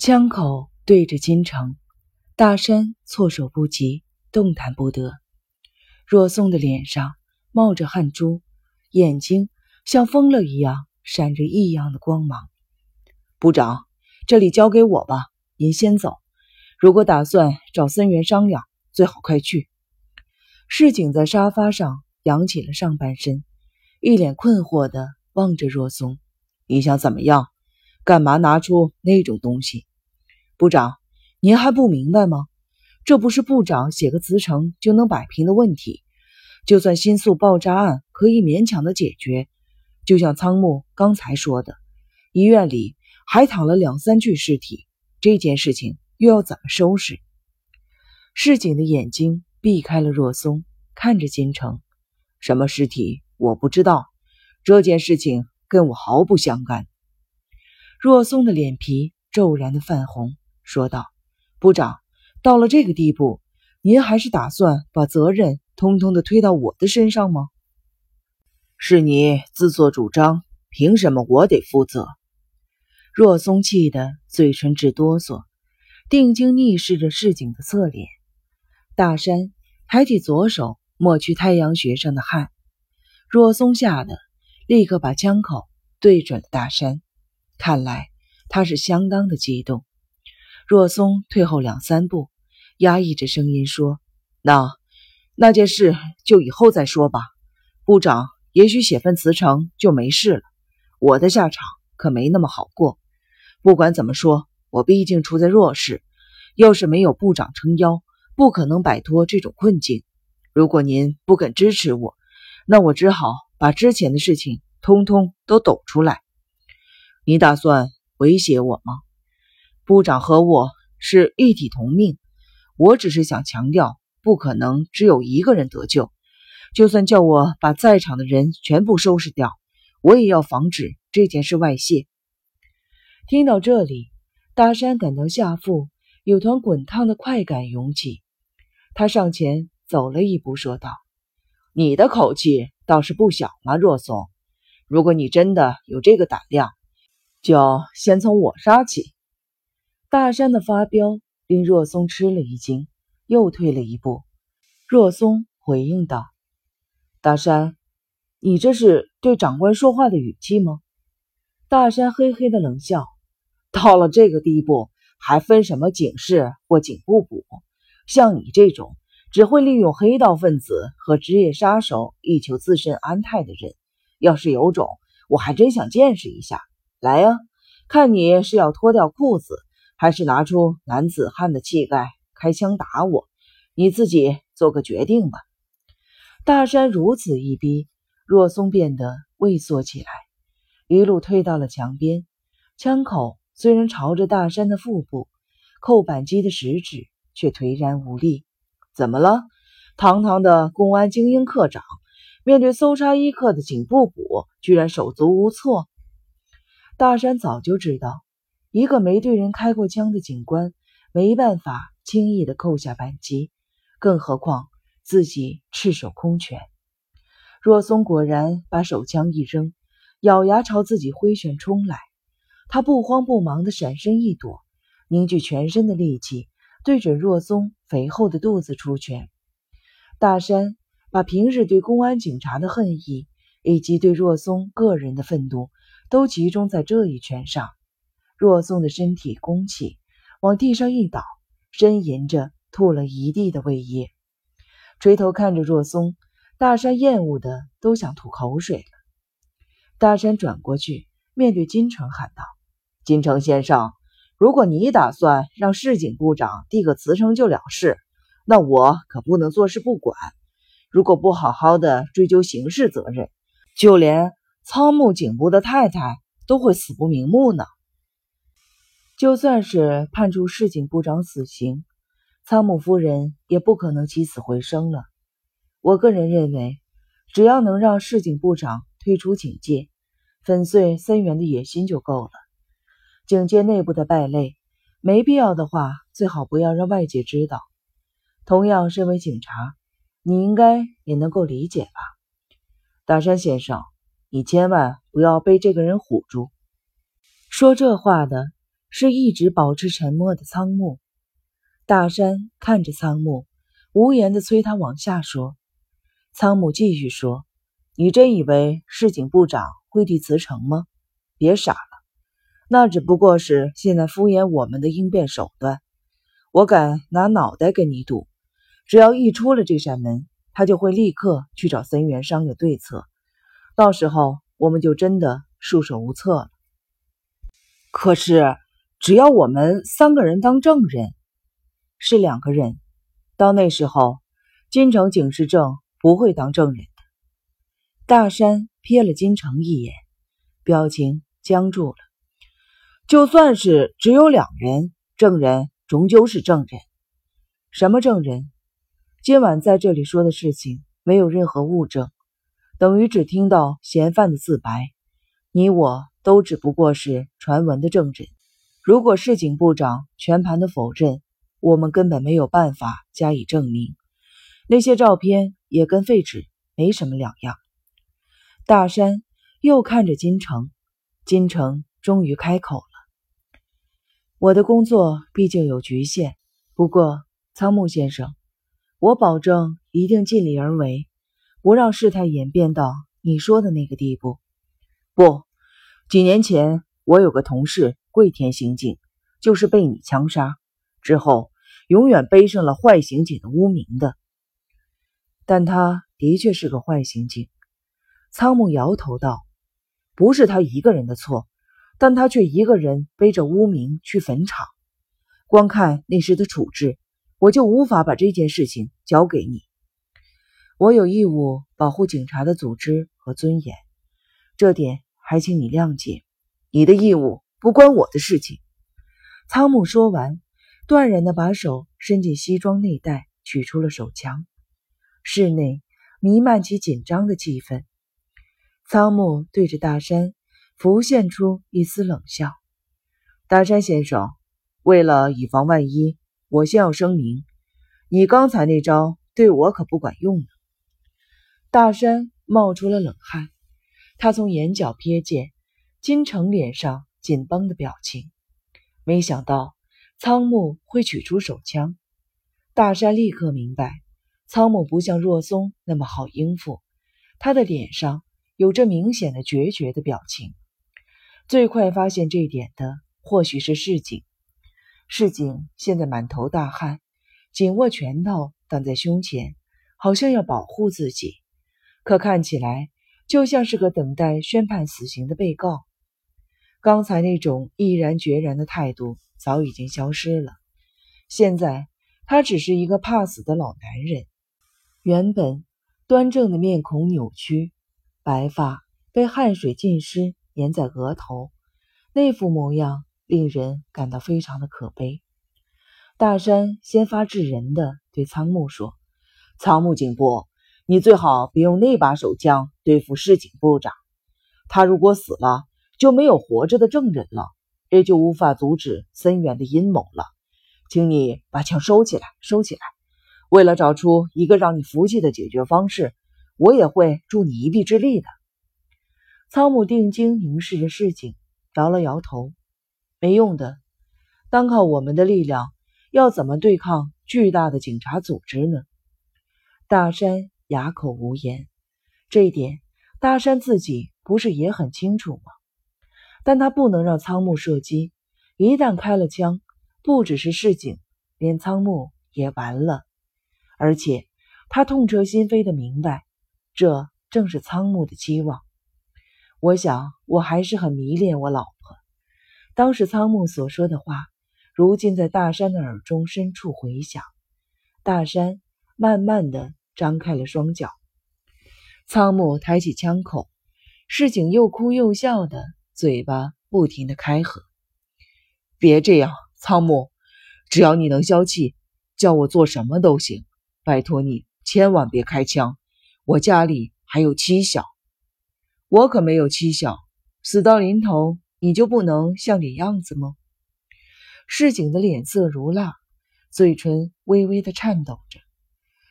枪口对着金城，大山措手不及，动弹不得。若松的脸上冒着汗珠，眼睛像疯了一样闪着异样的光芒。部长，这里交给我吧，您先走。如果打算找森源商量，最好快去。市井在沙发上扬起了上半身，一脸困惑地望着若松：“你想怎么样？干嘛拿出那种东西？部长，您还不明白吗？这不是部长写个辞呈就能摆平的问题。就算新宿爆炸案可以勉强的解决，就像仓木刚才说的，医院里还躺了两三具尸体，这件事情……”又要怎么收拾？市井的眼睛避开了若松，看着金城。什么尸体我不知道，这件事情跟我毫不相干。若松的脸皮骤然的泛红，说道：“部长，到了这个地步，您还是打算把责任通通的推到我的身上吗？是你自作主张，凭什么我得负责？”若松气得嘴唇直哆嗦。定睛逆视着市井的侧脸，大山抬起左手抹去太阳穴上的汗。若松吓得立刻把枪口对准了大山，看来他是相当的激动。若松退后两三步，压抑着声音说：“那那件事就以后再说吧。部长也许写份辞呈就没事了，我的下场可没那么好过。不管怎么说。”我毕竟处在弱势，要是没有部长撑腰，不可能摆脱这种困境。如果您不肯支持我，那我只好把之前的事情通通都抖出来。你打算威胁我吗？部长和我是一体同命，我只是想强调，不可能只有一个人得救。就算叫我把在场的人全部收拾掉，我也要防止这件事外泄。听到这里。大山感到下腹有团滚烫的快感涌起，他上前走了一步，说道：“你的口气倒是不小嘛，若松。如果你真的有这个胆量，就先从我杀起。”大山的发飙令若松吃了一惊，又退了一步。若松回应道：“大山，你这是对长官说话的语气吗？”大山嘿嘿的冷笑。到了这个地步，还分什么警示或警不补？像你这种只会利用黑道分子和职业杀手以求自身安泰的人，要是有种，我还真想见识一下。来呀，看你是要脱掉裤子，还是拿出男子汉的气概开枪打我？你自己做个决定吧。大山如此一逼，若松变得畏缩起来，一路退到了墙边，枪口。虽然朝着大山的腹部，扣扳机的食指却颓然无力。怎么了？堂堂的公安精英科长，面对搜查一课的警部补，居然手足无措。大山早就知道，一个没对人开过枪的警官，没办法轻易的扣下扳机，更何况自己赤手空拳。若松果然把手枪一扔，咬牙朝自己挥拳冲来。他不慌不忙地闪身一躲，凝聚全身的力气，对准若松肥厚的肚子出拳。大山把平日对公安警察的恨意，以及对若松个人的愤怒，都集中在这一拳上。若松的身体弓起，往地上一倒，呻吟着吐了一地的胃液。垂头看着若松，大山厌恶的都想吐口水了。大山转过去，面对金城喊道。金城先生，如果你打算让市警部长递个辞呈就了事，那我可不能坐视不管。如果不好好的追究刑事责任，就连仓木警部的太太都会死不瞑目呢。就算是判处市警部长死刑，仓木夫人也不可能起死回生了。我个人认为，只要能让市警部长退出警界，粉碎森源的野心就够了。警界内部的败类，没必要的话，最好不要让外界知道。同样，身为警察，你应该也能够理解吧？大山先生，你千万不要被这个人唬住。说这话的是一直保持沉默的仓木。大山看着仓木，无言的催他往下说。仓木继续说：“你真以为市警部长会替辞呈吗？别傻了，那只不过是现在敷衍我们的应变手段。我敢拿脑袋跟你赌，只要一出了这扇门，他就会立刻去找森源商有对策。到时候我们就真的束手无策了。可是，只要我们三个人当证人，是两个人，到那时候，金城警示证。”不会当证人的。大山瞥了金城一眼，表情僵住了。就算是只有两人，证人终究是证人。什么证人？今晚在这里说的事情没有任何物证，等于只听到嫌犯的自白。你我都只不过是传闻的证人。如果市警部长全盘的否认，我们根本没有办法加以证明。那些照片。也跟废纸没什么两样。大山又看着金城，金城终于开口了：“我的工作毕竟有局限，不过仓木先生，我保证一定尽力而为，不让事态演变到你说的那个地步。不，几年前我有个同事桂田刑警，就是被你枪杀之后，永远背上了坏刑警的污名的。”但他的确是个坏刑警，仓木摇头道：“不是他一个人的错，但他却一个人背着污名去坟场。光看那时的处置，我就无法把这件事情交给你。我有义务保护警察的组织和尊严，这点还请你谅解。你的义务不关我的事情。”仓木说完，断然的把手伸进西装内袋，取出了手枪。室内弥漫起紧张的气氛。仓木对着大山浮现出一丝冷笑：“大山先生，为了以防万一，我先要声明，你刚才那招对我可不管用呢。”大山冒出了冷汗，他从眼角瞥见金城脸上紧绷的表情，没想到仓木会取出手枪。大山立刻明白。仓木不像若松那么好应付，他的脸上有着明显的决绝的表情。最快发现这点的或许是市井。市井现在满头大汗，紧握拳头挡在胸前，好像要保护自己，可看起来就像是个等待宣判死刑的被告。刚才那种毅然决然的态度早已经消失了，现在他只是一个怕死的老男人。原本端正的面孔扭曲，白发被汗水浸湿，粘在额头，那副模样令人感到非常的可悲。大山先发制人的对仓木说：“仓木警部，你最好别用那把手枪对付市警部长。他如果死了，就没有活着的证人了，也就无法阻止森源的阴谋了。请你把枪收起来，收起来。”为了找出一个让你服气的解决方式，我也会助你一臂之力的。仓木定睛凝视着市井，摇了摇头：“没用的，单靠我们的力量，要怎么对抗巨大的警察组织呢？”大山哑口无言。这一点，大山自己不是也很清楚吗？但他不能让仓木射击，一旦开了枪，不只是市井，连仓木也完了。而且，他痛彻心扉的明白，这正是仓木的期望。我想，我还是很迷恋我老婆。当时仓木所说的话，如今在大山的耳中深处回响。大山慢慢的张开了双脚，仓木抬起枪口，市井又哭又笑的嘴巴不停的开合。别这样，仓木，只要你能消气，叫我做什么都行。拜托你千万别开枪，我家里还有妻小，我可没有妻小。死到临头，你就不能像点样子吗？市井的脸色如蜡，嘴唇微微的颤抖着。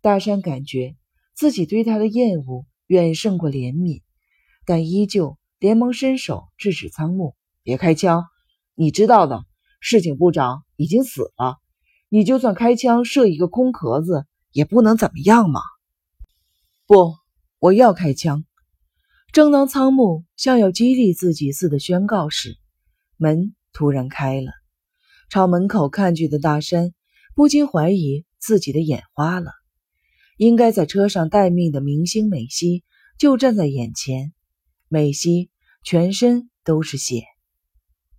大山感觉自己对他的厌恶远胜过怜悯，但依旧连忙伸手制止仓木：“别开枪，你知道的，市警部长已经死了，你就算开枪射一个空壳子，也不能怎么样嘛。不，我要开枪。正当仓木像要激励自己似的宣告时，门突然开了。朝门口看去的大山不禁怀疑自己的眼花了。应该在车上待命的明星美希就站在眼前，美西全身都是血。